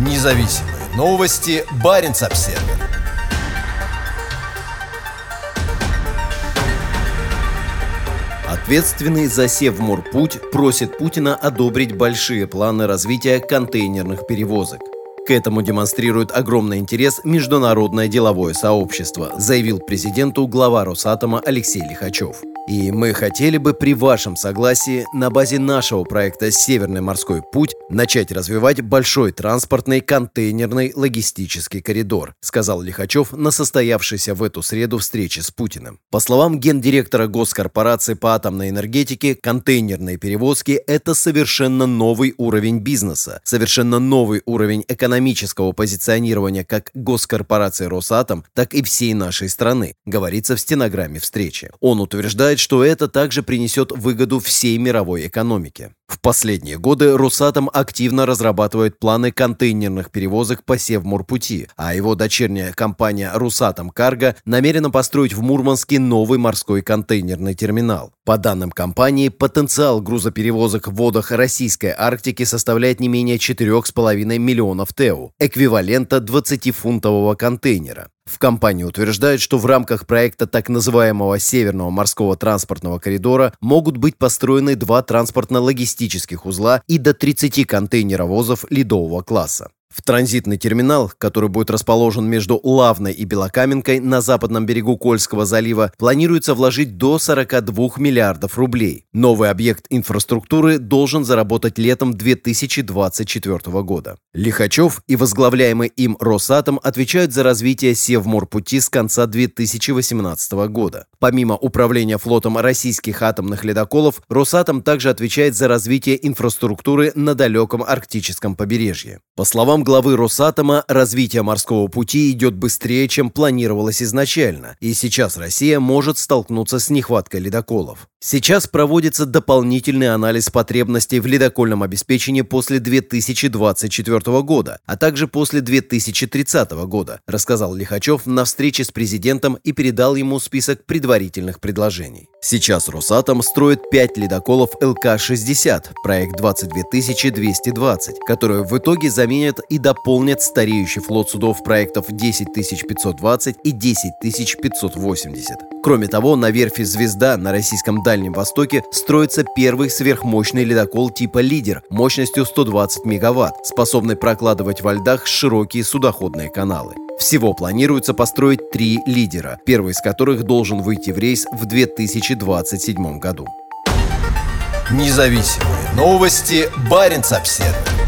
Независимые новости. Барин обсерва Ответственный за Севморпуть просит Путина одобрить большие планы развития контейнерных перевозок. К этому демонстрирует огромный интерес международное деловое сообщество, заявил президенту глава Росатома Алексей Лихачев. И мы хотели бы при вашем согласии на базе нашего проекта «Северный морской путь» начать развивать большой транспортный контейнерный логистический коридор, сказал Лихачев на состоявшейся в эту среду встрече с Путиным. По словам гендиректора Госкорпорации по атомной энергетике, контейнерные перевозки – это совершенно новый уровень бизнеса, совершенно новый уровень экономического позиционирования как госкорпорации «Росатом», так и всей нашей страны, говорится в стенограмме встречи. Он утверждает, что это также принесет выгоду всей мировой экономике. В последние годы Росатом активно разрабатывает планы контейнерных перевозок по Севморпути, а его дочерняя компания «Русатом Карго» намерена построить в Мурманске новый морской контейнерный терминал. По данным компании, потенциал грузоперевозок в водах Российской Арктики составляет не менее 4,5 миллионов ТЭУ, эквивалента 20-фунтового контейнера. В компании утверждают, что в рамках проекта так называемого Северного морского транспортного коридора могут быть построены два транспортно-логистических узла и до 30 контейнеровозов ледового класса. В транзитный терминал, который будет расположен между Лавной и Белокаменкой на западном берегу Кольского залива, планируется вложить до 42 миллиардов рублей. Новый объект инфраструктуры должен заработать летом 2024 года. Лихачев и возглавляемый им Росатом отвечают за развитие Севморпути с конца 2018 года. Помимо управления флотом российских атомных ледоколов, Росатом также отвечает за развитие инфраструктуры на далеком арктическом побережье. По словам главы Росатома, развитие морского пути идет быстрее, чем планировалось изначально, и сейчас Россия может столкнуться с нехваткой ледоколов. Сейчас проводится дополнительный анализ потребностей в ледокольном обеспечении после 2024 года, а также после 2030 года, рассказал Лихачев на встрече с президентом и передал ему список предварительных предложений. Сейчас Росатом строит 5 ледоколов ЛК-60, проект 22220, которые в итоге заменят и дополнят стареющий флот судов проектов 10520 и 10580. Кроме того, на верфи «Звезда» на российском Дальнем Востоке строится первый сверхмощный ледокол типа «Лидер» мощностью 120 мегаватт, способный прокладывать во льдах широкие судоходные каналы. Всего планируется построить три лидера, первый из которых должен выйти в рейс в 2027 году. Независимые новости. Барин обседный.